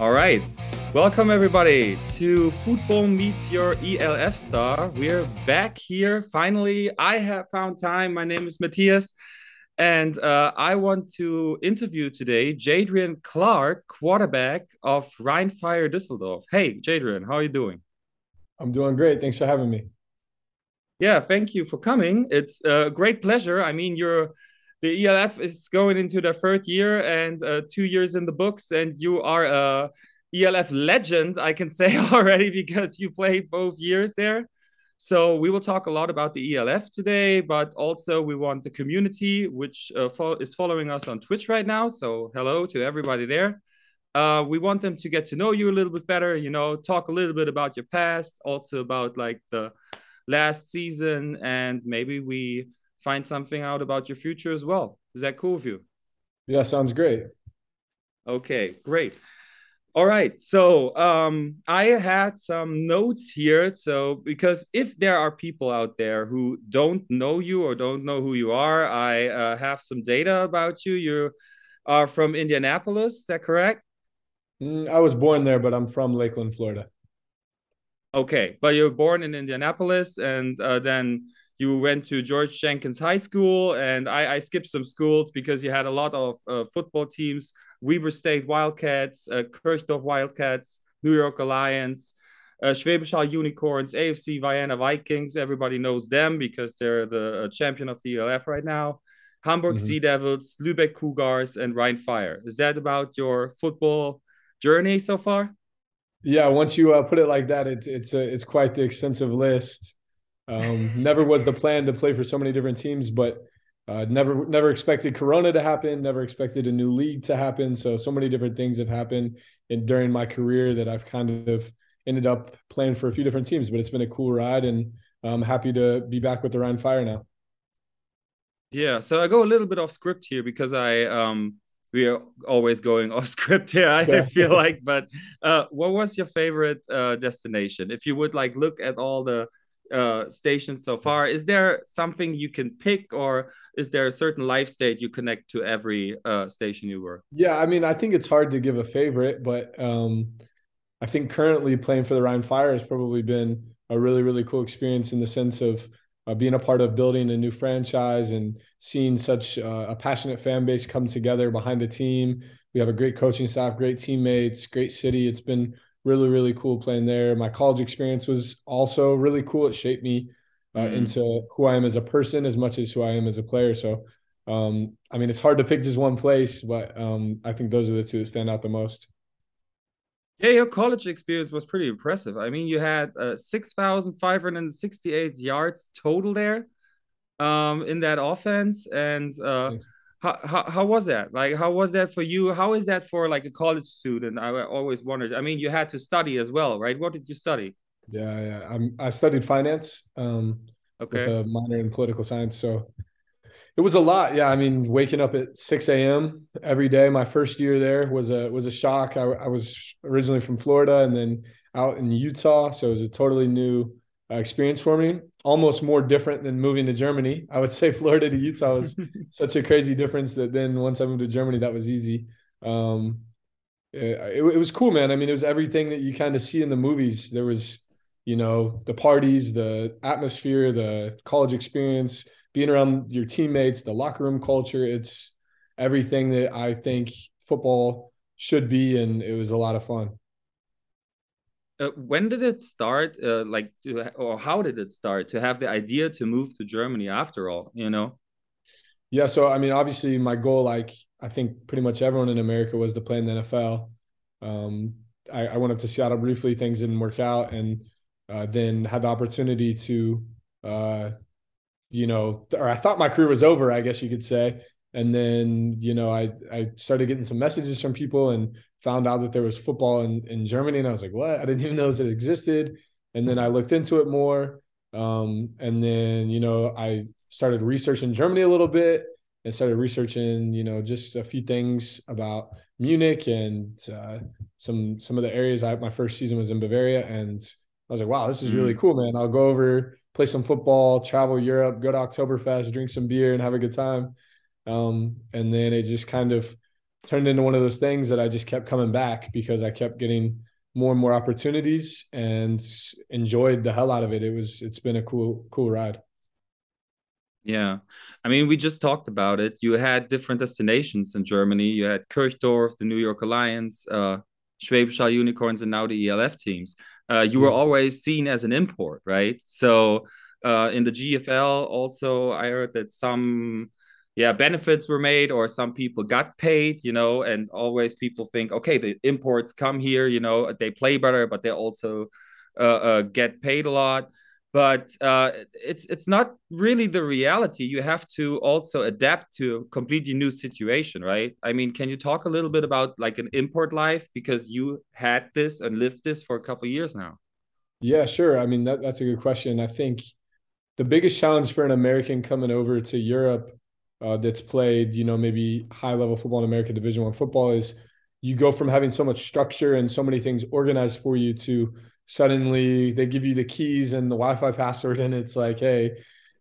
All right. Welcome, everybody, to Football Meets Your ELF Star. We're back here. Finally, I have found time. My name is Matthias, and uh, I want to interview today Jadrian Clark, quarterback of Rhein-Fire Düsseldorf. Hey, Jadrian, how are you doing? I'm doing great. Thanks for having me. Yeah, thank you for coming. It's a great pleasure. I mean, you're the ELF is going into their third year and uh, two years in the books, and you are a ELF legend, I can say already, because you played both years there. So we will talk a lot about the ELF today, but also we want the community, which uh, fo is following us on Twitch right now. So hello to everybody there. Uh, we want them to get to know you a little bit better, you know, talk a little bit about your past, also about like the last season, and maybe we find something out about your future as well. Is that cool with you? Yeah, sounds great. Okay, great. All right. So um, I had some notes here. So because if there are people out there who don't know you or don't know who you are, I uh, have some data about you. You are from Indianapolis. Is that correct? Mm, I was born there, but I'm from Lakeland, Florida. Okay, but you were born in Indianapolis, and uh, then you went to George Jenkins High School, and I, I skipped some schools because you had a lot of uh, football teams: Weber State Wildcats, uh, Kirchdorf Wildcats, New York Alliance, uh, Schwäbisch Hall Unicorns, AFC Vienna Vikings. Everybody knows them because they're the uh, champion of the ELF right now. Hamburg mm-hmm. Sea Devils, Lübeck Cougars, and Rhein Fire. Is that about your football journey so far? Yeah, once you uh, put it like that, it's it's a, it's quite the extensive list. Um, never was the plan to play for so many different teams, but uh, never never expected Corona to happen. Never expected a new league to happen. So so many different things have happened in, during my career that I've kind of ended up playing for a few different teams. But it's been a cool ride, and I'm happy to be back with the Rhein Fire now. Yeah, so I go a little bit off script here because I um we are always going off script here i yeah. feel like but uh what was your favorite uh destination if you would like look at all the uh, stations so far. Is there something you can pick, or is there a certain life state you connect to every uh, station you were? Yeah, I mean, I think it's hard to give a favorite, but um, I think currently playing for the Rhein Fire has probably been a really, really cool experience in the sense of uh, being a part of building a new franchise and seeing such uh, a passionate fan base come together behind the team. We have a great coaching staff, great teammates, great city. It's been really really cool playing there. My college experience was also really cool. It shaped me uh, mm. into who I am as a person as much as who I am as a player. So um, I mean, it's hard to pick just one place, but um, I think those are the two that stand out the most. Yeah, your college experience was pretty impressive. I mean, you had uh, 6,568 yards total there um, in that offense. And uh, how, how, how was that? Like how was that for you? How is that for like a college student? I always wondered. I mean you had to study as well right? What did you study? Yeah yeah. I'm, i studied finance um okay. with a minor in political science so it was a lot. Yeah i mean waking up at 6 a.m every day my first year there was a was a shock. I, I was originally from florida and then out in utah so it was a totally new experience for me. Almost more different than moving to Germany. I would say Florida to Utah was such a crazy difference that then once I moved to Germany, that was easy. Um, it, it, it was cool, man. I mean, it was everything that you kind of see in the movies. There was, you know, the parties, the atmosphere, the college experience, being around your teammates, the locker room culture. It's everything that I think football should be, and it was a lot of fun. Uh, when did it start? Uh, like, to, or how did it start to have the idea to move to Germany? After all, you know. Yeah, so I mean, obviously, my goal, like I think pretty much everyone in America, was to play in the NFL. Um, I, I, went up to Seattle briefly. Things didn't work out, and uh, then had the opportunity to, uh, you know, or I thought my career was over. I guess you could say. And then, you know, I I started getting some messages from people and found out that there was football in, in Germany. And I was like, what? I didn't even know that it existed. And then I looked into it more. Um, and then, you know, I started researching Germany a little bit and started researching, you know, just a few things about Munich and uh, some some of the areas. I my first season was in Bavaria, and I was like, wow, this is really mm. cool, man. I'll go over, play some football, travel Europe, go to Oktoberfest, drink some beer, and have a good time. Um, and then it just kind of turned into one of those things that I just kept coming back because I kept getting more and more opportunities and enjoyed the hell out of it. It was it's been a cool cool ride. Yeah. I mean, we just talked about it. You had different destinations in Germany. You had Kirchdorf, the New York Alliance, uh, Schwäbisch Unicorns, and now the ELF teams. Uh, you were always seen as an import, right? So uh, in the GFL, also, I heard that some yeah benefits were made or some people got paid you know and always people think okay the imports come here you know they play better but they also uh, uh, get paid a lot but uh, it's it's not really the reality. You have to also adapt to a completely new situation, right? I mean, can you talk a little bit about like an import life because you had this and lived this for a couple years now? Yeah, sure. I mean, that, that's a good question. I think the biggest challenge for an American coming over to Europe uh, that's played, you know, maybe high level football in American Division One football is you go from having so much structure and so many things organized for you to suddenly they give you the keys and the Wi-Fi password, and it's like, hey,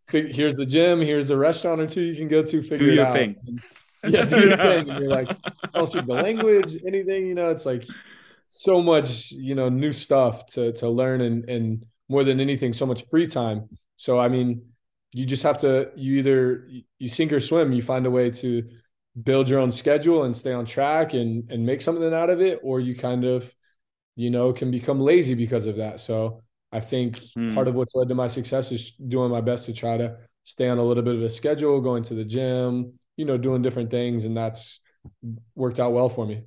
here's the gym, here's a restaurant or two you can go to. Figure do your out. thing. And, yeah, do your thing. And you're like, I'll speak the language, anything. You know, it's like so much, you know, new stuff to to learn, and and more than anything, so much free time. So I mean, you just have to you either you sink or swim. You find a way to build your own schedule and stay on track and and make something out of it, or you kind of you know, can become lazy because of that. So I think mm. part of what's led to my success is doing my best to try to stay on a little bit of a schedule, going to the gym, you know, doing different things. And that's worked out well for me.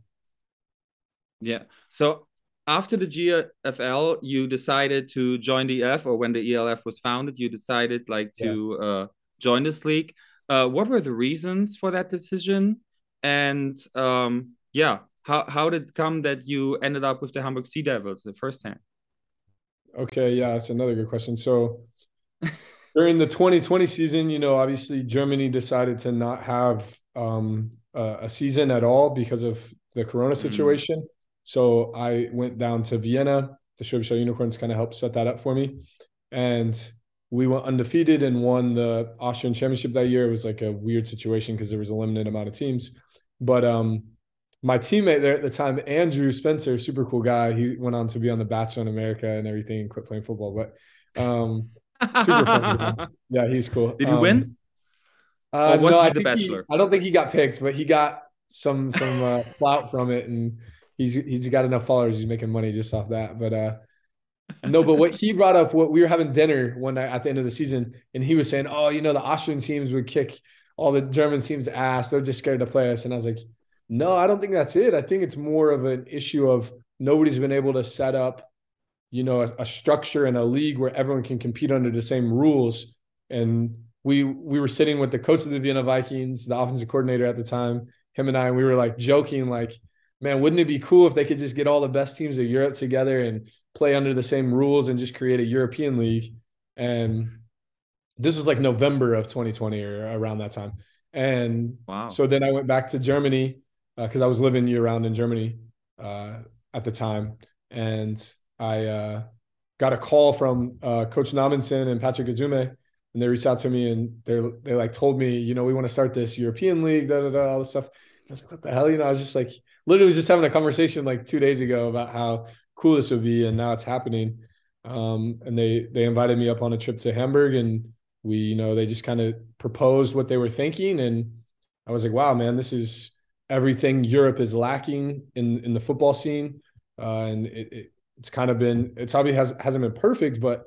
Yeah. So after the GFL, you decided to join the ELF, or when the ELF was founded, you decided like to yeah. uh, join this league. Uh, what were the reasons for that decision? And um, yeah, how how did it come that you ended up with the Hamburg Sea Devils the first time? Okay, yeah, that's another good question. So during the 2020 season, you know, obviously Germany decided to not have um, a season at all because of the Corona mm-hmm. situation. Mm. So I went down to Vienna. The Hall Unicorns kind of helped set that up for me, and we went undefeated and won the Austrian Championship that year. It was like a weird situation because there was a limited amount of teams, but um, my teammate there at the time, Andrew Spencer, super cool guy. He went on to be on The Bachelor in America and everything and quit playing football. But um, super fun. Yeah, he's cool. Did he um, win? Uh, no, I The Bachelor? He, I don't think he got picked, but he got some some uh, clout from it, and he's he's got enough followers. He's making money just off that. But uh, no, but what he brought up, what we were having dinner one night at the end of the season, and he was saying, "Oh, you know, the Austrian teams would kick all the German teams' ass. They're just scared to play us." And I was like no, I don't think that's it. I think it's more of an issue of nobody's been able to set up, you know, a, a structure and a league where everyone can compete under the same rules. And we we were sitting with the coach of the Vienna Vikings, the offensive coordinator at the time, him and I, and we were like joking, like, man, wouldn't it be cool if they could just get all the best teams of Europe together and play under the same rules and just create a European league? And this was like November of 2020 or around that time. And wow. so then I went back to Germany because uh, I was living year round in Germany uh, at the time, and I uh, got a call from uh, Coach Namensson and Patrick Esume, and they reached out to me and they they like told me, you know, we want to start this European league, da da da, all this stuff. I was like, what the hell, you know? I was just like, literally just having a conversation like two days ago about how cool this would be, and now it's happening. Um, and they they invited me up on a trip to Hamburg, and we, you know, they just kind of proposed what they were thinking, and I was like, wow, man, this is everything Europe is lacking in in the football scene, uh, and it, it, it's kind of been it's obviously has hasn't been perfect, but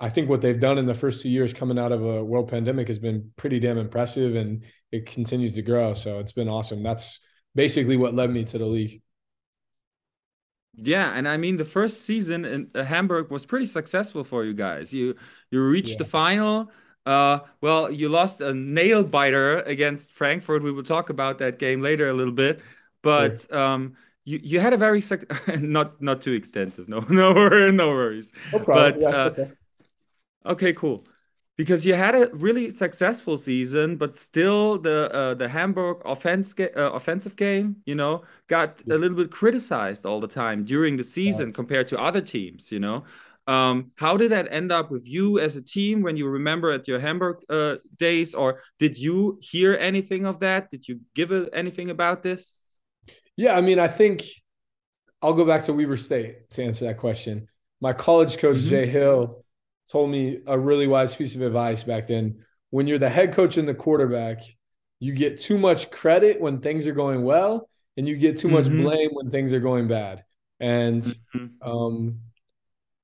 I think what they've done in the first two years coming out of a world pandemic has been pretty damn impressive, and it continues to grow. So it's been awesome. That's basically what led me to the league. Yeah, and I mean the first season in uh, Hamburg was pretty successful for you guys. You you reached yeah. the final. Uh, well, you lost a nail biter against Frankfurt. We will talk about that game later a little bit, but sure. um, you you had a very sec- not not too extensive. No, no, no worries. No but yeah, uh, okay. okay, cool. Because you had a really successful season, but still the uh, the Hamburg offense ga- uh, offensive game, you know, got yeah. a little bit criticized all the time during the season yeah. compared to other teams. You know, um, how did that end up with you as a team when you remember at your Hamburg uh, days, or did you hear anything of that? Did you give it anything about this? Yeah, I mean, I think I'll go back to Weber State to answer that question. My college coach mm-hmm. Jay Hill told me a really wise piece of advice back then. When you're the head coach and the quarterback, you get too much credit when things are going well, and you get too much mm-hmm. blame when things are going bad. And mm-hmm. um,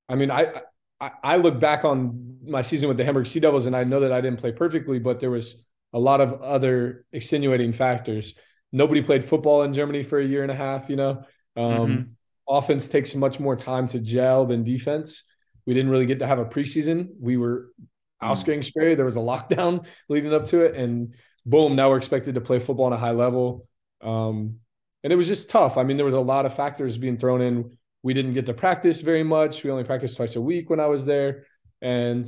I mean, I, I, I look back on my season with the Hamburg Sea Devils, and I know that I didn't play perfectly, but there was a lot of other extenuating factors. Nobody played football in Germany for a year and a half. You know, um, mm-hmm. offense takes much more time to gel than defense. We didn't really get to have a preseason. We were mm-hmm. Ausgangssperre. There was a lockdown leading up to it, and boom, now we're expected to play football on a high level. Um, and it was just tough. I mean, there was a lot of factors being thrown in. We didn't get to practice very much. We only practiced twice a week when I was there. And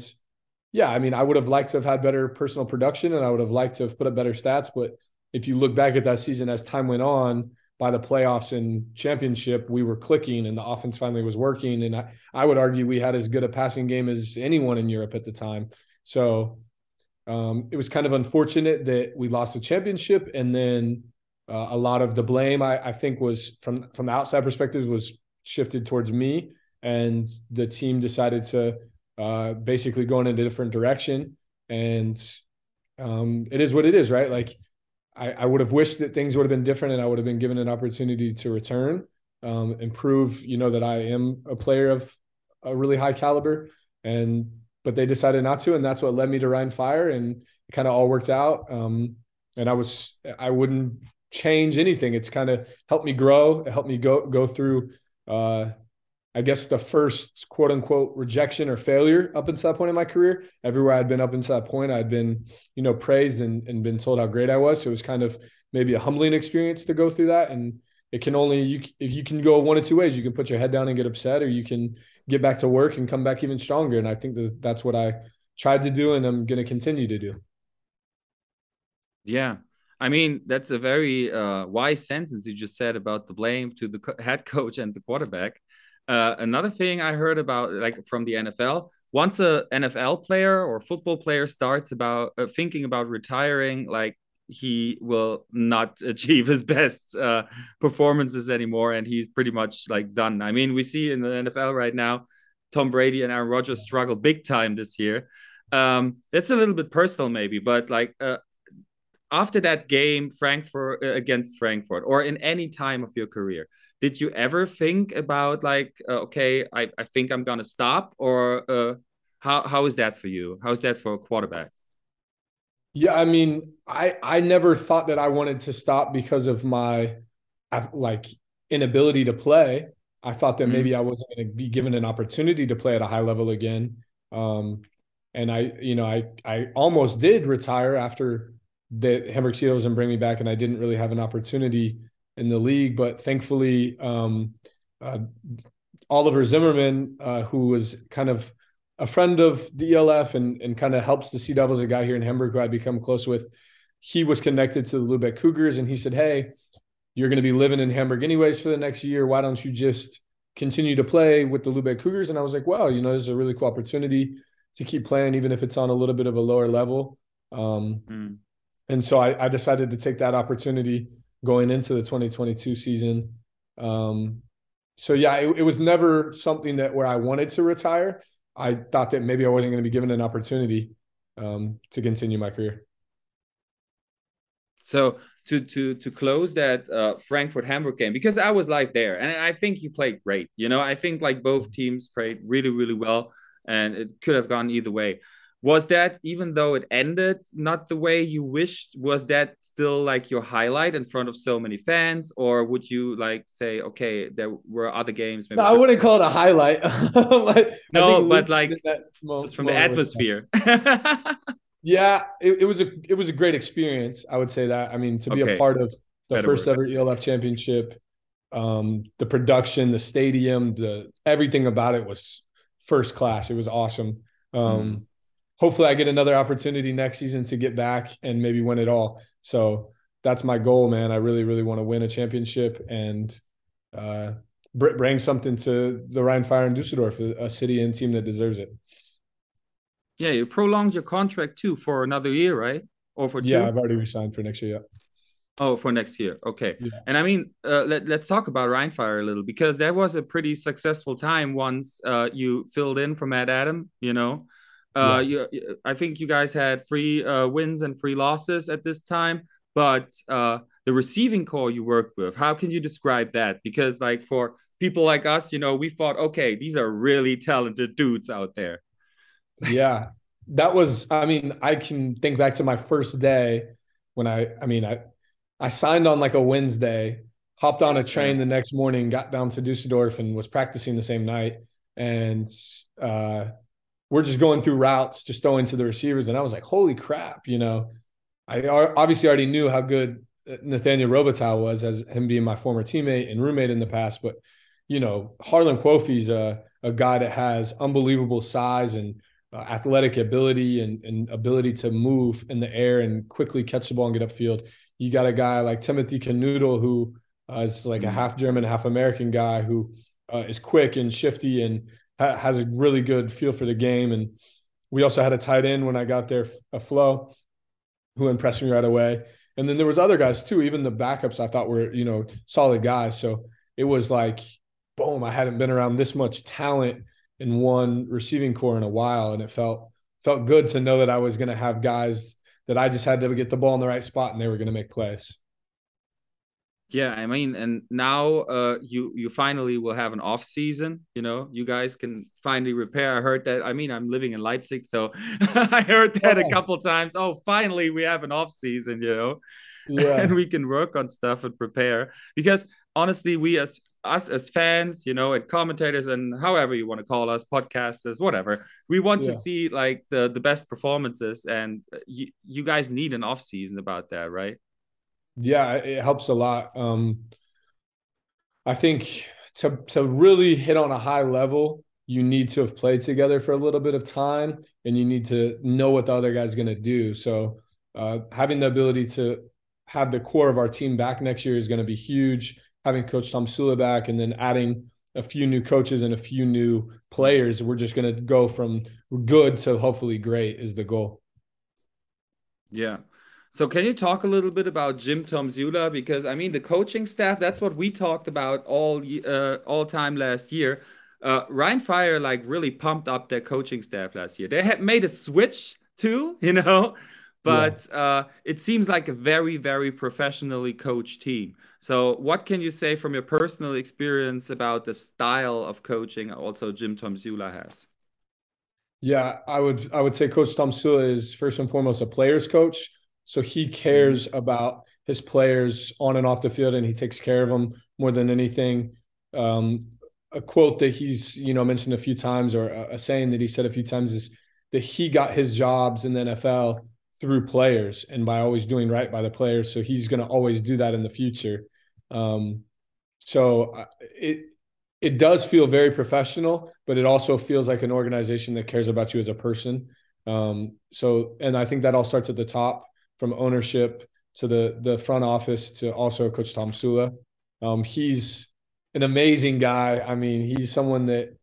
yeah, I mean, I would have liked to have had better personal production and I would have liked to have put up better stats. But if you look back at that season as time went on, by the playoffs and championship, we were clicking and the offense finally was working. And I, I would argue we had as good a passing game as anyone in Europe at the time. So um, it was kind of unfortunate that we lost the championship and then uh, a lot of the blame I, I, think was from from the outside perspective was shifted towards me and the team decided to uh, basically go in a different direction and um, it is what it is right like I, I, would have wished that things would have been different and I would have been given an opportunity to return um, and prove you know that I am a player of a really high caliber and but they decided not to and that's what led me to Rhein Fire and it kind of all worked out um, and I was I wouldn't change anything. It's kind of helped me grow. It helped me go go through uh, I guess the first quote unquote rejection or failure up until that point in my career. Everywhere I'd been up until that point, I'd been, you know, praised and, and been told how great I was. So it was kind of maybe a humbling experience to go through that. And it can only you if you can go one of two ways. You can put your head down and get upset, or you can get back to work and come back even stronger. And I think that that's what I tried to do, and I'm going to continue to do. Yeah, I mean, that's a very uh, wise sentence you just said about the blame to the head coach and the quarterback. Uh, another thing I heard about, like from the NFL, once a NFL player or football player starts about uh, thinking about retiring, like he will not achieve his best uh, performances anymore, and he's pretty much like done. I mean, we see in the NFL right now, Tom Brady and Aaron Rodgers struggle big time this year. Um, it's a little bit personal, maybe, but like uh, after that game frankfurt uh, against frankfurt or in any time of your career did you ever think about like uh, okay I, I think i'm gonna stop or uh, how, how is that for you? How is that for a quarterback? Yeah i mean i i never thought that i wanted to stop because of my like inability to play. I thought that mm -hmm. maybe i wasn't going to be given an opportunity to play at a high level again. Um and i you know i i almost did retire after that Hamburg Sea Devils and bring me back, and I didn't really have an opportunity in the league. But thankfully, um, uh, Oliver Zimmerman, uh, who was kind of a friend of the ELF and and kind of helps the Sea Devils, a guy here in Hamburg who I become close with, he was connected to the Lubeck Cougars, and he said, "Hey, you're going to be living in Hamburg anyways for the next year. Why don't you just continue to play with the Lubeck Cougars?" And I was like, "Well, you know, this is a really cool opportunity to keep playing, even if it's on a little bit of a lower level." Um, mm and so I, I, decided to take that opportunity going into the 2022 season. Um, so yeah, it, it, was never something that where I wanted to retire. I thought that maybe I wasn't going to be given an opportunity um, to continue my career. So to to to close that uh, Frankfurt Hamburg game because I was live there and I think he played great. You know, I think like both teams played really really well and it could have gone either way was that even though it ended not the way you wished was that still like your highlight in front of so many fans? Or would you like say okay there were other games no, i wouldn't call it a highlight. No but like just from the atmosphere. Yeah it, it, was a it was a great experience i would say that. I mean to be okay. a part of the Better first word. ever elf championship um the production the stadium the everything about it was first class. It was awesome. Um mm hopefully I get another opportunity next season to get back and maybe win it all. So that's my goal, man. I really, really want to win a championship and uh, bring something to the Rhein Fire in Dusseldorf, a city and team that deserves it. Yeah, you prolonged your contract too for another year, right? Or for two? Yeah, I've already resigned for next year. Yeah. Oh, for next year. Okay. Yeah. And I mean, uh, let, let's talk about Rheinfire a little because that was a pretty successful time once uh, you filled in for Matt Adam, you know. Uh, yeah. you, I think you guys had three uh, wins and three losses at this time, but uh, the receiving call you worked with, how can you describe that? Because, like, for people like us, you know, we thought, okay, these are really talented dudes out there. Yeah. That was, I mean, I can think back to my first day when I, I mean, I, I signed on like a Wednesday, hopped on a train the next morning, got down to Dusseldorf and was practicing the same night. And uh, we're just going through routes, just throwing to the receivers. And I was like, holy crap, you know, I obviously already knew how good Nathaniel Robitaille was as him being my former teammate and roommate in the past. But, you know, Harlan Kofi's a, a guy that has unbelievable size and uh, athletic ability and, and ability to move in the air and quickly catch the ball and get upfield. You got a guy like Timothy Knüttel, who uh, is like a mm-hmm. half German, half American guy who uh, is quick and shifty and ha- has a really good feel for the game. And we also had a tight end when I got there, a Flo, who impressed me right away. And then there was other guys too. Even the backups I thought were you know solid guys. So it was like, boom! I hadn't been around this much talent in one receiving core in a while, and it felt felt good to know that I was going to have guys that I just had to get the ball in the right spot and they were going to make plays. Yeah, I mean, and now uh, you you finally will have an off season. You know, you guys can finally repair. I heard that. I mean, I'm living in Leipzig, so I heard that a couple times. Oh, finally, we have an off season. You know, yeah. and we can work on stuff and prepare. Because honestly, we as us as fans, you know, and commentators and however you want to call us, podcasters, whatever, we want yeah. to see like the the best performances, and you you guys need an off season about that, right? Yeah, it helps a lot. Um, I think to to really hit on a high level, you need to have played together for a little bit of time, and you need to know what the other guy's going to do. So, uh, having the ability to have the core of our team back next year is going to be huge. Having Coach Tomsula back, and then adding a few new coaches and a few new players, we're just going to go from good to hopefully great is the goal. Yeah. So can you talk a little bit about Jim Tomsula? Because I mean, the coaching staff, that's what we talked about all uh, all time last year. Uh, Rheinfire like really pumped up their coaching staff last year. They had made a switch too, you know, but yeah. uh, it seems like a very, very professionally coached team. So what can you say from your personal experience about the style of coaching also Jim Tomsula has? Yeah, I would I would say Coach Tomsula is first and foremost a player's coach so he cares about his players on and off the field, and he takes care of them more than anything. Um, a quote that he's you know mentioned a few times, or a, a saying that he said a few times, is that he got his jobs in the NFL through players and by always doing right by the players. So he's going to always do that in the future. Um, so uh, it it does feel very professional, but it also feels like an organization that cares about you as a person. Um, so, and I think that all starts at the top from ownership to the the front office to also Coach Tomsula. Um, he's an amazing guy. I mean, he's someone that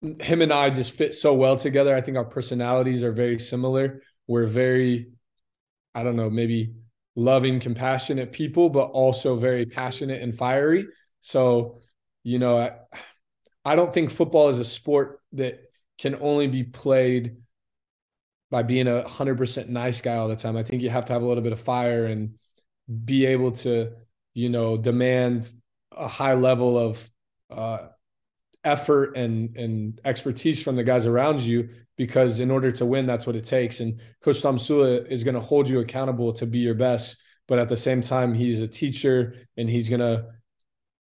him and I just fit so well together. I think our personalities are very similar. We're very, I don't know, maybe loving, compassionate people, but also very passionate and fiery. So, you know, I, I don't think football is a sport that can only be played by being a hundred percent nice guy all the time. I think you have to have a little bit of fire and be able to, you know, demand a high level of uh, effort and and expertise from the guys around you because in order to win, that's what it takes. And Coach Tomsula is going to hold you accountable to be your best, but at the same time, he's a teacher and he's going to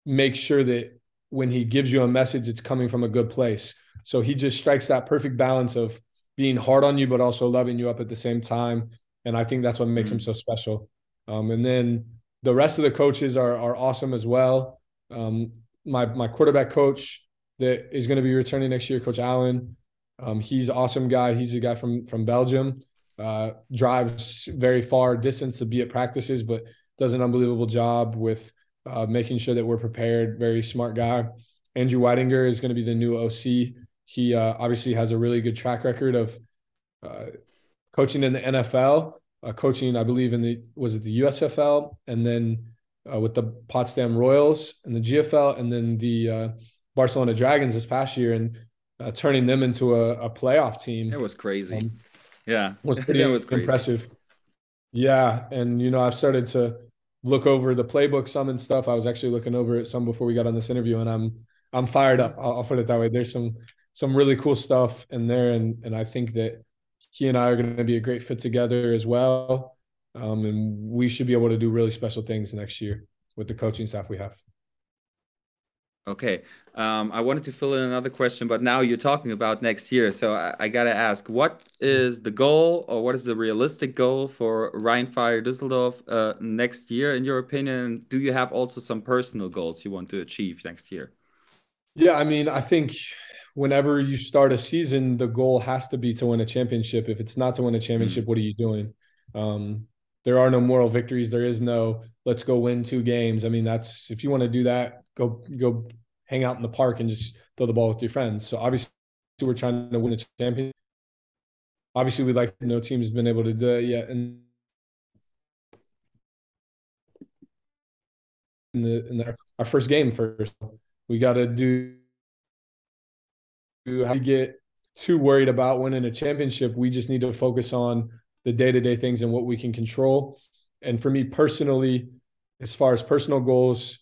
make sure that when he gives you a message, it's coming from a good place. So he just strikes that perfect balance of being hard on you, but also loving you up at the same time. And I think that's what makes mm-hmm. him so special. Um, and then the rest of the coaches are are awesome as well. Um, my my quarterback coach that is going to be returning next year, Coach Allen. Um, he's awesome guy. He's a guy from from Belgium. Uh, drives very far distance to be at practices, but does an unbelievable job with uh, making sure that we're prepared. Very smart guy. Andrew Weidinger is going to be the new OC he uh, obviously has a really good track record of uh, coaching in the NFL. uh, coaching, I believe, in the was it the USFL, and then uh, with the Potsdam Royals and the GFL, and then the uh, Barcelona Dragons this past year, and uh, turning them into a, a playoff team. It was crazy. Um, yeah, was pretty was impressive. Yeah, and you know I've started to look over the playbook some and stuff. I was actually looking over it some before we got on this interview, and I'm I'm fired up. I'll, I'll put it that way. There's some some really cool stuff in there, and and I think that he and I are going to be a great fit together as well. Um, and we should be able to do really special things next year with the coaching staff we have. Okay. Um, I wanted to fill in another question, but now you're talking about next year. So I, I got to ask what is the goal or what is the realistic goal for Rhein Fire Düsseldorf uh, next year, in your opinion? Do you have also some personal goals you want to achieve next year? Yeah, I mean, I think whenever you start a season, the goal has to be to win a championship. If it's not to win a championship, mm. what are you doing? Um, there are no moral victories. There is no let's go win two games. I mean, that's if you want to do that, go go hang out in the park and just throw the ball with your friends. So obviously, we're trying to win a championship. Obviously, we'd like no team has been able to do it yet. And in the in the, our first game first, we got to do how to get too worried about winning a championship. We just need to focus on the day to day things and what we can control. And for me personally, as far as personal goals,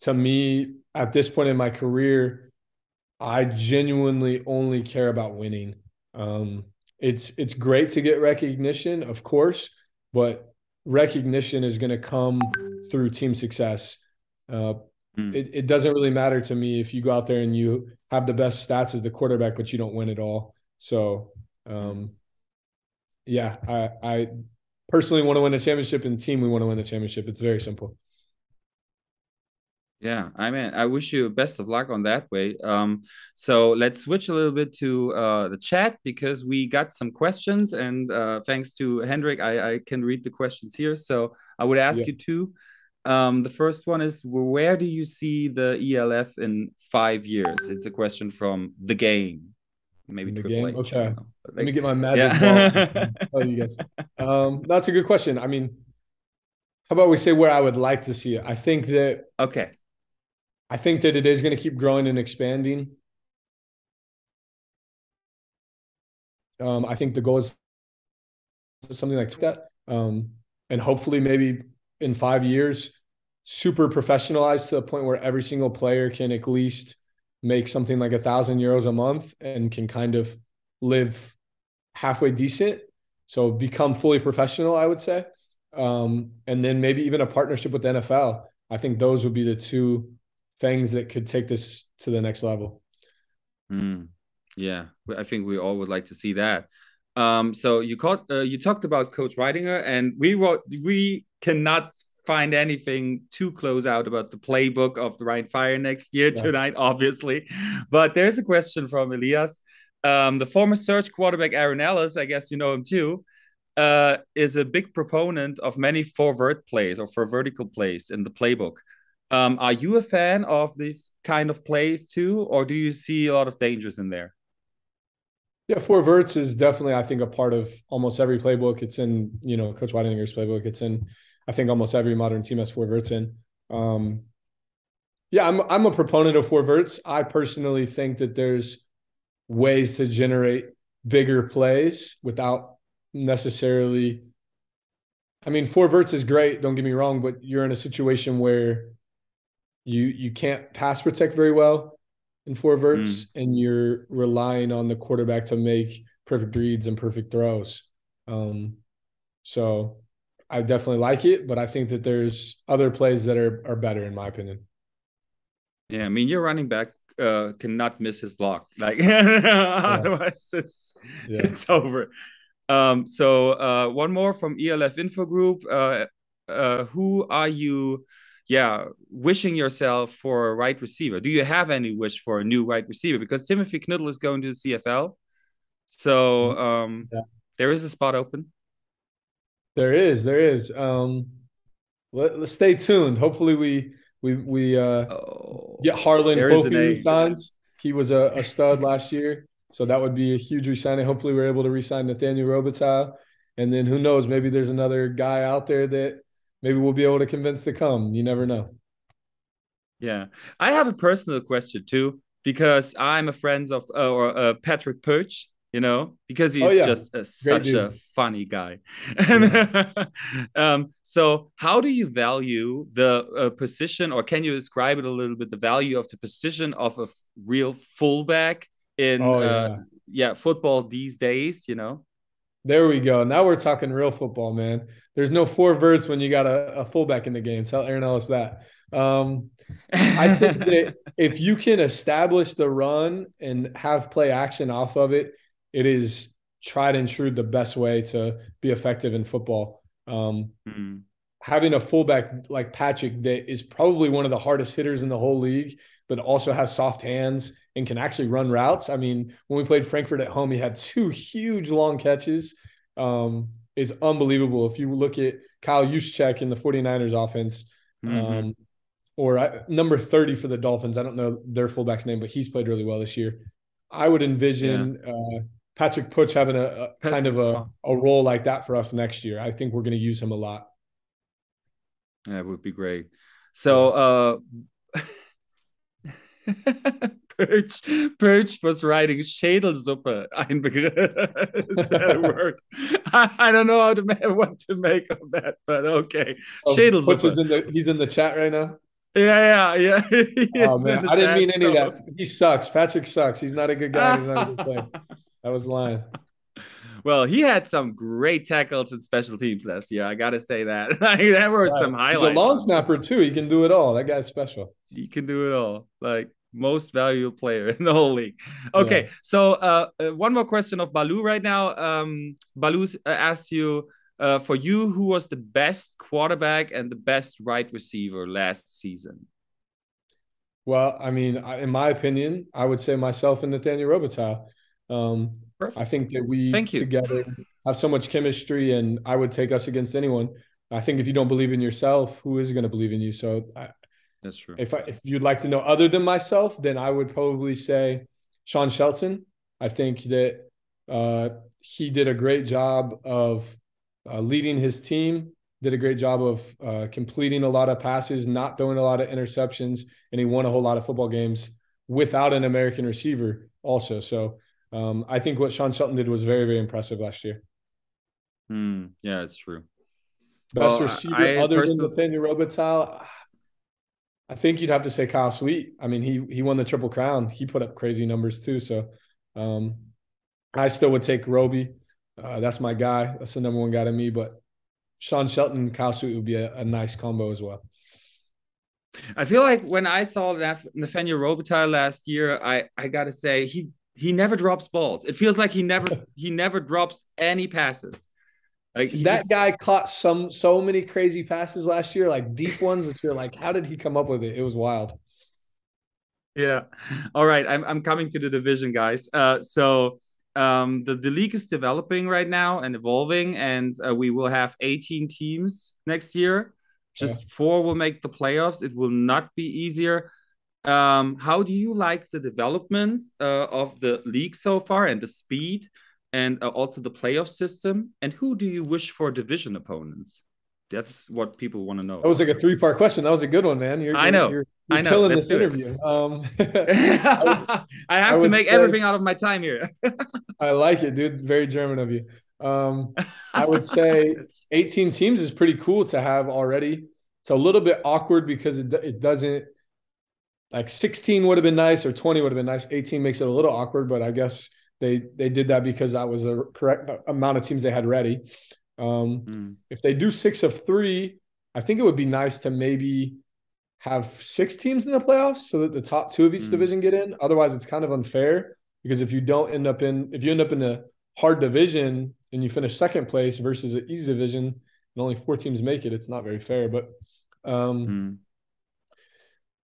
to me, at this point in my career, I genuinely only care about winning. Um, it's it's great to get recognition, of course, but recognition is going to come through team success. Uh, Mm. It, it doesn't really matter to me if you go out there and you have the best stats as the quarterback, but you don't win it all. So, um, yeah, I, I personally want to win a championship, and team we want to win the championship. It's very simple. Yeah, I mean, I wish you best of luck on that way. Um, so let's switch a little bit to uh, the chat because we got some questions, and uh, thanks to Hendrik, I, I can read the questions here. So I would ask yeah. you two. Um, the first one is where do you see the ELF in five years? It's a question from the game. Maybe the game. H, okay. Like, Let me get my magic yeah. ball. you guys. Um, that's a good question. I mean, how about we say where I would like to see it? I think that okay. I think that it is going to keep growing and expanding. Um, I think the goal is something like that. Um, and hopefully maybe in five years super professionalized to the point where every single player can at least make something like a thousand euros a month and can kind of live halfway decent. So become fully professional, I would say. Um, and then maybe even a partnership with the NFL. I think those would be the two things that could take this to the next level. Mm, yeah, I think we all would like to see that. Um, so you caught, uh, you talked about Coach Weidinger, and we wrote we cannot find anything too close out about the playbook of the Rhein Fire next year yeah. tonight, obviously. But there's a question from Elias. Um, the former Surge quarterback Aaron Ellis, I guess you know him too, uh, is a big proponent of many forward plays or for vertical plays in the playbook. Um, are you a fan of these kind of plays too, or do you see a lot of dangers in there? Yeah, four verts is definitely, I think, a part of almost every playbook. It's in, you know, Coach Weidinger's playbook. It's in, I think, almost every modern team has four verts in. Um, yeah, I'm I'm a proponent of four verts. I personally think that there's ways to generate bigger plays without necessarily. I mean, four verts is great. Don't get me wrong, but you're in a situation where you you can't pass protect very well in four verts, mm. and you're relying on the quarterback to make perfect reads and perfect throws. Um, so I definitely like it, but I think that there's other plays that are are better in my opinion. Yeah, I mean your running back uh, cannot miss his block. Like otherwise it's yeah. it's over. Um, so uh, one more from ELF Info Group. Uh, uh, who are you yeah, wishing yourself for a right receiver. Do you have any wish for a new right receiver? Because Timothy Knüttel is going to the CFL. So mm-hmm. um, yeah. there is a spot open. There is, there is. Um, let, us stay tuned. Hopefully, we we we uh, oh, get Harlan Kofi signed. He was a, a, stud last year, so that would be a huge resigning. Hopefully, we're able to resign Nathaniel Robitaille. And then who knows? Maybe there's another guy out there that maybe we'll be able to convince to come. You never know. Yeah, I have a personal question too because I'm a friend of uh, or uh, Patrick Perch, you know, because he's oh, yeah. just a, such dude. a funny guy. Yeah. um, so, how do you value the uh, position, or can you describe it a little bit? The value of the position of a real fullback in oh, uh, yeah. yeah football these days, you know. There we go. Now we're talking real football, man. There's no four verts when you got a, a fullback in the game. Tell Aaron Ellis that. Um, I think that if you can establish the run and have play action off of it, it is tried and true the best way to be effective in football. Um, mm-hmm. Having a fullback like Patrick that is probably one of the hardest hitters in the whole league, but also has soft hands and can actually run routes. I mean, when we played Frankfurt at home, he had two huge long catches. Um, is unbelievable. If you look at Kyle Juszczyk in the 49ers offense, mm-hmm. um, or I, number 30 for the Dolphins. I don't know their fullback's name, but he's played really well this year. I would envision yeah. uh, Patrick Puch having a, a kind of a, a role like that for us next year. I think we're going to use him a lot. It would be great. So, uh, Perch, Perch was writing Schädelsuppe, ein Begriff. Is that a word? I, I, don't know how to what to make of that, but okay. Oh, Schädelsuppe. In the, he's in the chat right now. Yeah, yeah, yeah. oh man, I didn't mean any so. of that. He sucks. Patrick sucks. He's not a good guy. He's not a good player. That was lying. Well, he had some great tackles and special teams last year. I gotta say that. there were right. some highlights. He's a long snapper too. He can do it all. That guy's special. He can do it all. Like most valuable player in the whole league. Okay, yeah. so uh, uh, one more question of Balu right now. Um, Balu uh, asked you uh, for you, who was the best quarterback and the best right receiver last season? Well, I mean, in my opinion, I would say myself and Nathaniel Robitaille. Um, I think that we Thank you. together have so much chemistry, and I would take us against anyone. I think if you don't believe in yourself, who is going to believe in you? So I, that's true. If I, if you'd like to know other than myself, then I would probably say Sean Shelton. I think that uh, he did a great job of uh, leading his team. Did a great job of uh, completing a lot of passes, not throwing a lot of interceptions, and he won a whole lot of football games without an American receiver. Also, so um, I think what Sean Shelton did was very, very impressive last year. Mm, yeah, it's true. Best well, receiver I, other than Nathaniel Robitaille, I think you'd have to say Kyle Sweet. I mean, he he won the triple crown. He put up crazy numbers too. So um, I still would take Roby. Uh, that's my guy. That's the number one guy to me. But Sean Shelton Kyle Sweet would be a, a nice combo as well. I feel like when I saw Nathaniel Robitaille last year, I I gotta say he he never drops balls. It feels like he never he never drops any passes. Like that just, guy caught some so many crazy passes last year, like deep ones that you're like, how did he come up with it? It was wild. Yeah. All right. I'm I'm coming to the division, guys. Uh so um the, the league is developing right now and evolving, and uh, we will have 18 teams next year. Just yeah. four will make the playoffs. It will not be easier. Um, how do you like the development uh, of the league so far and the speed? And uh, also the playoff system? And who do you wish for division opponents? That's what people want to know. That was like a three part question. That was a good one, man. You're, I know. You're, you're I know. killing Let's this interview. Um, I, I, have I to make say, everything out of my time here. I like it, dude. Very German of you. Um, I would say 18 teams is pretty cool to have already. It's a little bit awkward because it, it doesn't like 16 would have been nice or 20 would have been nice. 18 makes it a little awkward, but I guess they they did that because that was the correct amount of teams they had ready. Um, mm. If they do six of three, I think it would be nice to maybe have six teams in the playoffs so that the top two of each mm. division get in. Otherwise, it's kind of unfair because if you don't end up in if you end up in a hard division and you finish second place versus an easy division and only four teams make it, it's not very fair. But um, mm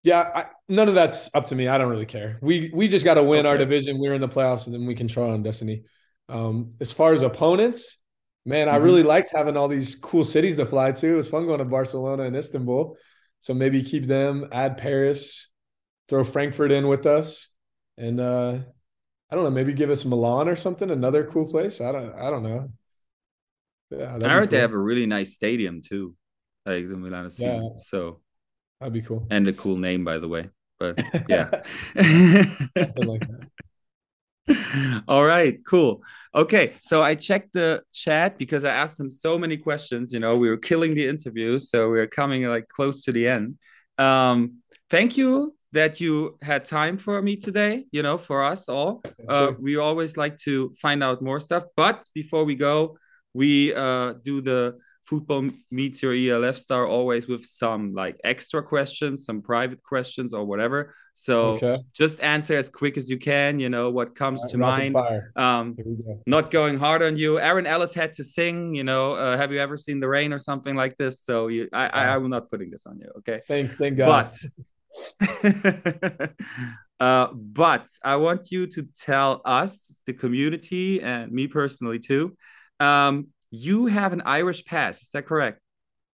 yeah, I, none of that's up to me. I don't really care. We we just got to win okay. our division. We're in the playoffs, and then we control on destiny. Um, as far as opponents, man, mm-hmm. I really liked having all these cool cities to fly to. It was fun going to Barcelona and Istanbul. So maybe keep them, add Paris, throw Frankfurt in with us, and uh, I don't know, maybe give us Milan or something, another cool place. I don't, I don't know. Yeah, I heard cool. they have a really nice stadium too, like the Milano Sea. Yeah. So that'd be cool. And a cool name, by the way. But yeah. like All right, cool. Okay, so I checked the chat because I asked him so many questions. You know, we were killing the interview, so we are coming like close to the end. Um, thank you that you had time for me today. You know, for us all, uh, we always like to find out more stuff. But before we go, we uh, do the football meets your ELF star always with some like extra questions, some private questions or whatever. So okay. just answer as quick as you can, you know, what comes right, to mind. Um, go. not going hard on you. Aaron Ellis had to sing, you know, uh, have you ever seen the rain or something like this? So you, I, I, I am not putting this on you. Okay. Thank, thank God. But, uh, but I want you to tell us, the community, and me personally too, um, you have an Irish pass. Is that correct?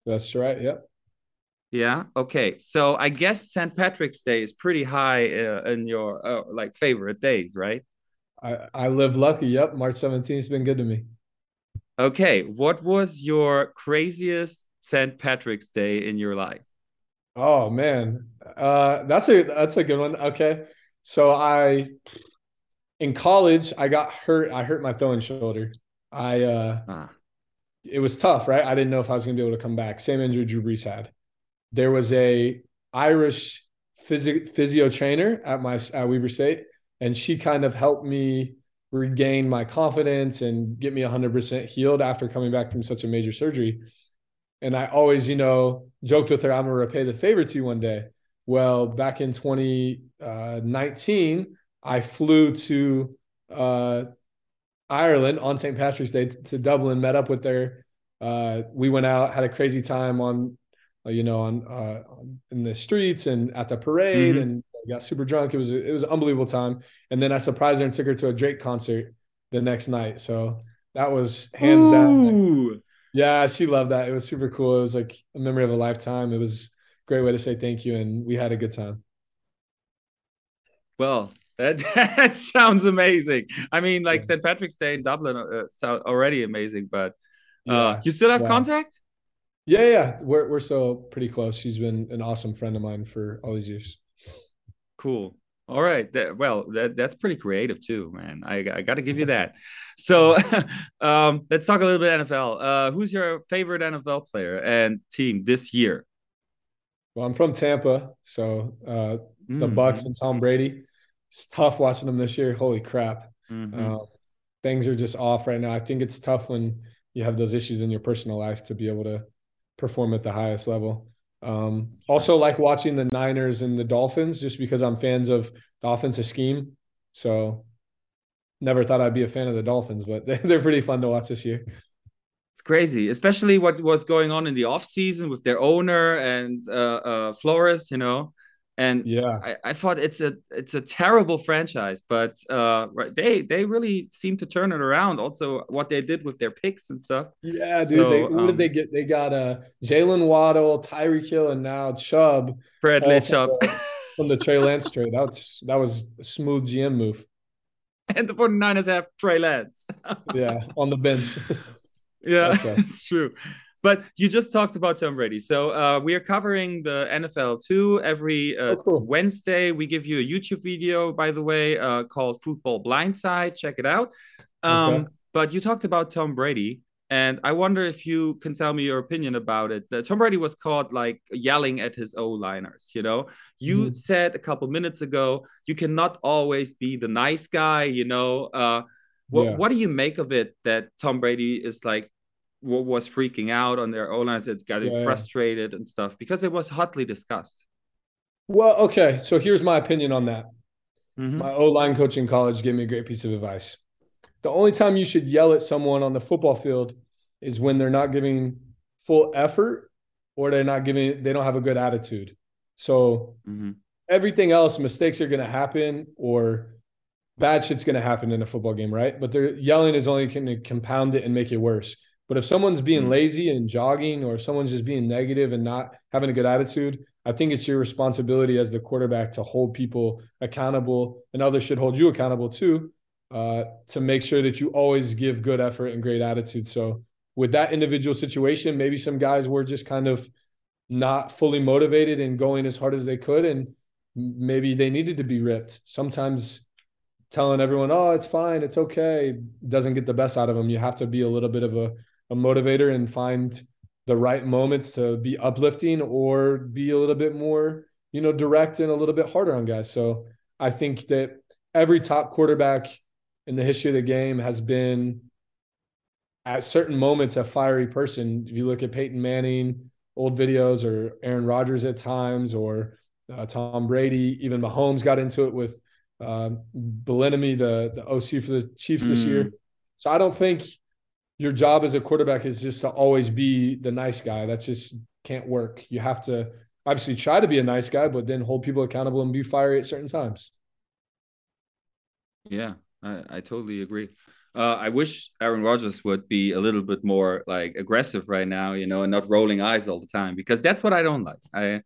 That's right. Yep. Yeah. Okay. So I guess St. Patrick's Day is pretty high uh, in your uh, like favorite days, right? I I live lucky. Yep. March 17th has been good to me. Okay. What was your craziest St. Patrick's Day in your life? Oh man, uh, that's a that's a good one. Okay, so I in college I got hurt. I hurt my throwing shoulder. I uh, ah it was tough, right? I didn't know if I was going to be able to come back. Same injury Drew Brees had. There was a Irish physio, physio trainer at my at Weber State, and she kind of helped me regain my confidence and get me 100% healed after coming back from such a major surgery. And I always, you know, joked with her, I'm going to repay the favor to you one day. Well, back in 2019, uh, I flew to uh, Ireland on St. Patrick's Day to Dublin, met up with their. Uh, we went out, had a crazy time on, uh, you know, on, uh, in the streets and at the parade, mm-hmm. and got super drunk. It was it was an unbelievable time. And then I surprised her and took her to a Drake concert the next night. So that was hands Ooh. down. yeah, she loved that. It was super cool. It was like a memory of a lifetime. It was a great way to say thank you, and we had a good time. Well, that, that sounds amazing. I mean, like St. Patrick's Day in Dublin uh, sound already amazing, but uh, yeah. you still have yeah. contact? Yeah, yeah, we're we're still pretty close. She's been an awesome friend of mine for all these years. Cool. All right. That, well, that, that's pretty creative too, man. I, I got to give you that. So, um, let's talk a little bit NFL. Uh, who's your favorite NFL player and team this year? Well, I'm from Tampa, so uh, the mm-hmm. Bucs and Tom Brady it's tough watching them this year. Holy crap. Mm-hmm. Um, things are just off right now. I think it's tough when you have those issues in your personal life to be able to perform at the highest level. Um, also, like watching the Niners and the Dolphins, just because I'm fans of the offensive scheme. So, never thought I'd be a fan of the Dolphins, but they're pretty fun to watch this year. It's crazy, especially what was going on in the off season with their owner and uh, uh, Flores. You know, and yeah. I, I thought it's a it's a terrible franchise but uh they they really seem to turn it around. Also what they did with their picks and stuff. Yeah dude so, they, what um, did they get? They got uh jalen waddle tyreek hill and now chubb. Bradley chubb from the, from the trey lance trade. That was that was a smooth gm move. And the 49ers have trey lance. Yeah on the bench. Yeah it's true but you just talked about Tom Brady. So uh, we are covering the NFL too every uh, oh, cool. Wednesday. We give you a YouTube video, by the way, uh, called Football Blindside. Check it out. Um, okay. But you talked about Tom Brady. And I wonder if you can tell me your opinion about it. Uh, Tom Brady was caught like yelling at his O liners. You know, you mm-hmm. said a couple minutes ago you cannot always be the nice guy. You know, uh, what yeah. what do you make of it that Tom Brady is like was freaking out on their O lines, it's getting yeah. frustrated and stuff because it was hotly discussed. Well, okay. So here's my opinion on that. Mm-hmm. My O line coach in college gave me a great piece of advice. The only time you should yell at someone on the football field is when they're not giving full effort or they're not giving, they don't have a good attitude. So mm-hmm. everything else, mistakes are going to happen or bad shit's going to happen in a football game, right? But they're yelling is only going to compound it and make it worse. But if someone's being mm. lazy and jogging, or if someone's just being negative and not having a good attitude, I think it's your responsibility as the quarterback to hold people accountable, and others should hold you accountable too, uh, to make sure that you always give good effort and great attitude. So with that individual situation, maybe some guys were just kind of not fully motivated and going as hard as they could. And maybe they needed to be ripped. Sometimes telling everyone, oh, it's fine, it's okay, doesn't get the best out of them. You have to be a little bit of a, a motivator and find the right moments to be uplifting or be a little bit more, you know, direct and a little bit harder on guys. So I think that every top quarterback in the history of the game has been at certain moments a fiery person. If you look at Peyton Manning, old videos, or Aaron Rodgers at times, or uh, Tom Brady, even Mahomes got into it with uh, the the OC for the Chiefs mm. this year. So I don't think your job as a quarterback is just to always be the nice guy. That just can't work. You have to obviously try to be a nice guy, but then hold people accountable and be fiery at certain times. Yeah, I, I totally agree. Uh, I wish Aaron Rodgers would be a little bit more like aggressive right now, you know, and not rolling eyes all the time because that's what I don't like. I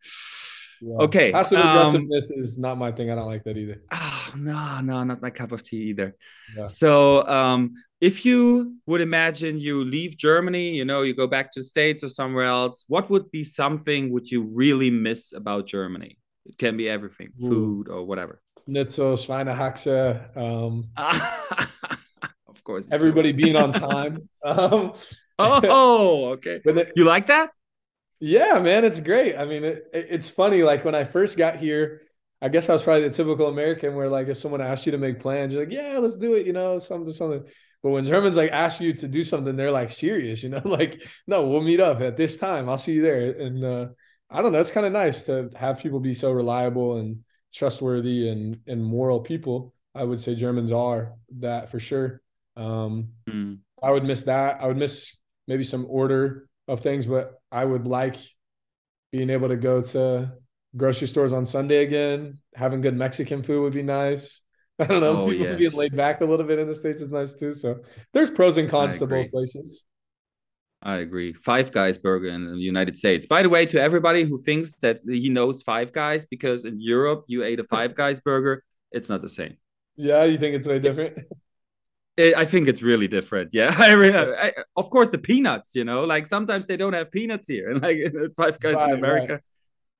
yeah. okay. Passive um, aggressiveness is not my thing. I don't like that either. Oh, no, no, not my cup of tea either. Yeah. So, um, if you would imagine you leave Germany, you know, you go back to the States or somewhere else, what would be something would you really miss about Germany? It can be everything, Ooh. food or whatever. Nitzel, Schweinehaxe. Um, of course. Everybody being on time. Um, oh, okay. It, you like that? Yeah, man, it's great. I mean, it, it's funny. Like when I first got here, I guess I was probably the typical American where like if someone asked you to make plans, you're like, yeah, let's do it, you know, something, something. But when Germans like ask you to do something, they're like serious, you know, like, no, we'll meet up at this time. I'll see you there. And uh, I don't know, it's kind of nice to have people be so reliable and trustworthy and and moral people. I would say Germans are that for sure. Um, mm. I would miss that. I would miss maybe some order of things, but I would like being able to go to grocery stores on Sunday again. Having good Mexican food would be nice. I don't know. Oh, people yes. being laid back a little bit in the States is nice too. So there's pros and cons to both places. I agree. Five Guys burger in the United States. By the way, to everybody who thinks that he knows Five Guys because in Europe you ate a Five Guys burger, it's not the same. Yeah, you think it's way different? I think it's really different. Yeah, I, I, of course the peanuts. You know, like sometimes they don't have peanuts here, and like Five Guys right, in America. Right.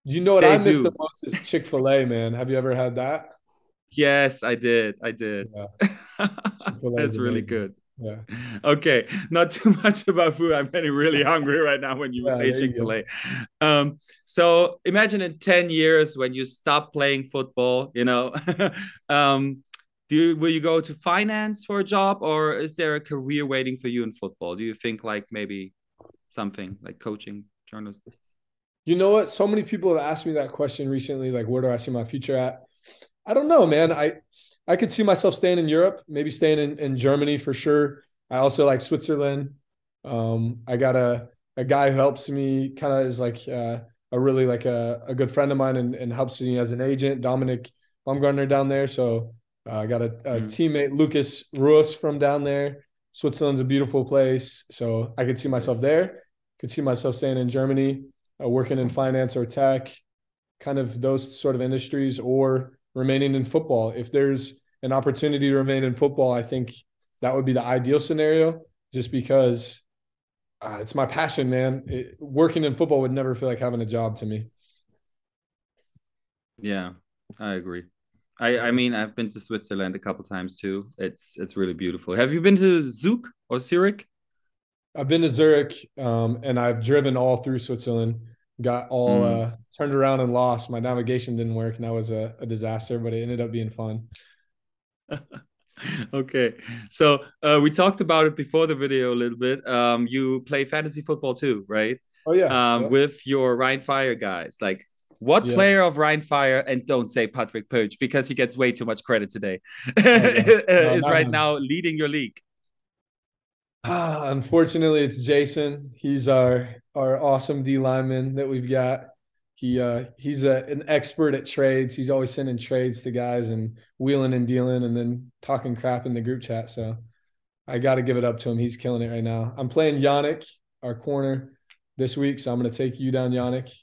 You know what I miss do. the most is Chick Fil A, man. Have you ever had that? Yes, I did. I did. Yeah. That's really good. Yeah. Okay. Not too much about food. I'm getting really hungry right now when you yeah, say Chick Fil A. Um, so imagine in ten years when you stop playing football, you know, um, do you, will you go to finance for a job or is there a career waiting for you in football? Do you think like maybe something like coaching, journalism You know what? So many people have asked me that question recently. Like, where do I see my future at? I don't know, man. I I could see myself staying in Europe, maybe staying in, in Germany for sure. I also like Switzerland. Um, I got a a guy who helps me, kind of is like uh, a really like a, a good friend of mine and, and helps me as an agent, Dominic Baumgartner down there. So uh, I got a, a mm-hmm. teammate, Lucas Ruas from down there. Switzerland's a beautiful place. So I could see myself there. Could see myself staying in Germany, uh, working in finance or tech, kind of those sort of industries, or remaining in football. If there's an opportunity to remain in football, I think that would be the ideal scenario just because uh, it's my passion, man. It, working in football would never feel like having a job to me. Yeah, I agree. I, I mean, I've been to Switzerland a couple times too. It's it's really beautiful. Have you been to Zug or Zurich? I've been to Zurich, um, and I've driven all through Switzerland got all mm. uh, turned around and lost. My navigation didn't work, and that was a, a disaster. But it ended up being fun. okay, so uh, we talked about it before the video a little bit. Um, you play fantasy football too, right? Oh yeah. Um, yeah. With your Rhein Fire guys, like what yeah. player of Rhein Fire, and don't say Patrick Pötsch because he gets way too much credit today, oh, yeah. is right now leading your league? Ah, unfortunately, it's Jason. He's our our awesome D lineman that we've got. He uh, he's a, an expert at trades. He's always sending trades to guys and wheeling and dealing, and then talking crap in the group chat. So I got to give it up to him. He's killing it right now. I'm playing Yannick, our corner, this week, so I'm going to take you down, Yannick,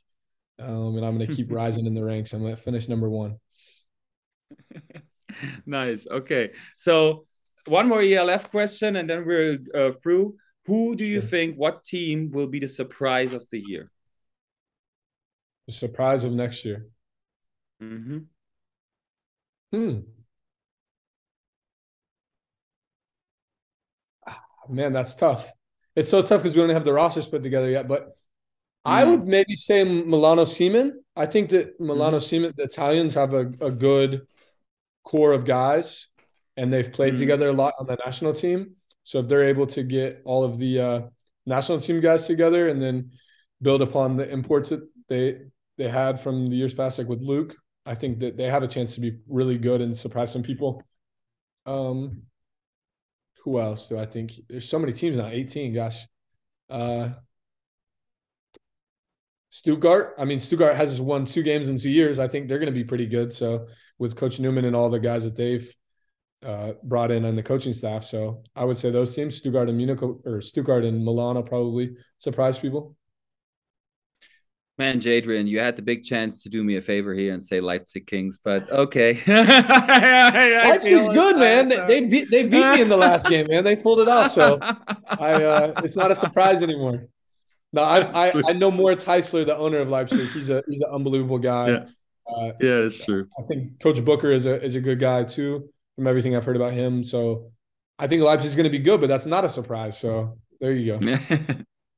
um, and I'm going to keep rising in the ranks. I'm going to finish number one. nice. Okay, so one more ELF question, and then we're uh, through. Who do you think? What team will be the surprise of the year? The surprise of next year. Mm-hmm. Hmm. Man, that's tough. It's so tough because we don't have the rosters put together yet. But. I would maybe say Milano Seamen. I think that Milano mm. Seamen, the Italians have a, a good core of guys, and they've played mm. together a lot on the national team. So if they're able to get all of the uh, national team guys together and then build upon the imports that they they had from the years past, like with Luke, I think that they have a chance to be really good and surprise some people. Um, who else do I think? There's so many teams now. 18, gosh. Uh, Stuttgart. I mean, Stuttgart has won two games in two years. I think they're going to be pretty good. So with Coach Neuman and all the guys that they've uh, brought in on the coaching staff, so I would say those teams, Stuttgart and Munich or Stuttgart and Milano, probably surprise people. Man, Jadrian, you had the big chance to do me a favor here and say Leipzig Kings, but okay. Leipzig's good, man. They, they, beat they beat me in the last game, man. They pulled it off, so I uh, it's not a surprise anymore. No, I, I, I know Moritz Heisler, the owner of Leipzig. He's a he's an unbelievable guy. Yeah, uh, yeah, that's true. I think Coach Booker is a is a good guy too, from everything I've heard about him. So I think Leipzig is going to be good, but that's not a surprise. So there you go.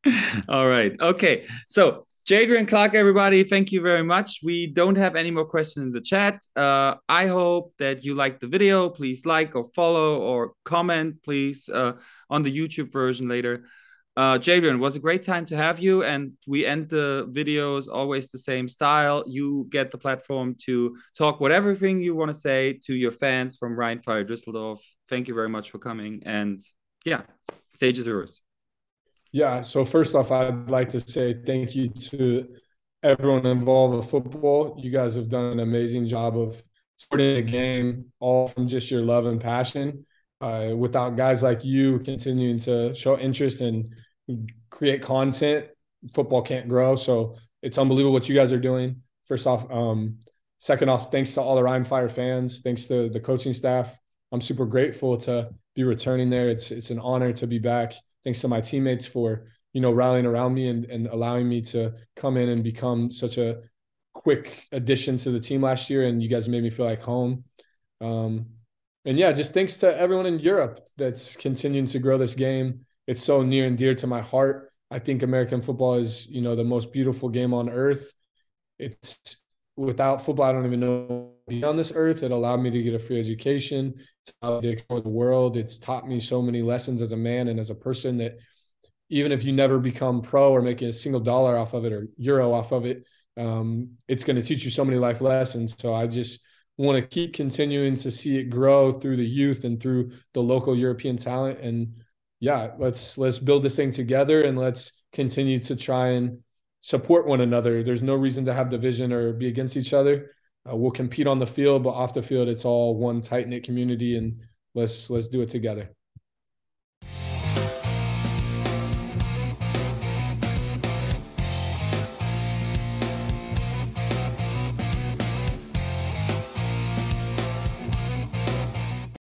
All right. Okay. So Jadrian Clark, everybody, thank you very much. We don't have any more questions in the chat. Uh, I hope that you liked the video. Please like or follow or comment, please, uh, on the YouTube version later. Uh, Jadrian, was a great time to have you. And we end the videos always the same style. You get the platform to talk whatever thing you want to say to your fans from Rheinfire Düsseldorf. Thank you very much for coming. And yeah, stage is yours. Yeah. So first off, I'd like to say thank you to everyone involved with football. You guys have done an amazing job of supporting a game, all from just your love and passion. Uh, without guys like you continuing to show interest and create content, football can't grow. So it's unbelievable what you guys are doing. First off, um, second off, thanks to all the Rheinfire fans. Thanks to the coaching staff. I'm super grateful to be returning there. It's it's an honor to be back thanks to my teammates for you know rallying around me and, and allowing me to come in and become such a quick addition to the team last year and you guys made me feel like home um, and yeah just thanks to everyone in europe that's continuing to grow this game it's so near and dear to my heart i think american football is you know the most beautiful game on earth it's without football i don't even know on this earth it allowed me to get a free education to explore the world. It's taught me so many lessons as a man and as a person that even if you never become pro or make a single dollar off of it or euro off of it, um, it's going to teach you so many life lessons. So I just want to keep continuing to see it grow through the youth and through the local European talent. And yeah, let's let's build this thing together and let's continue to try and support one another. There's no reason to have division or be against each other. Uh, we'll compete on the field, but off the field, it's all one tight knit community, and let's let's do it together.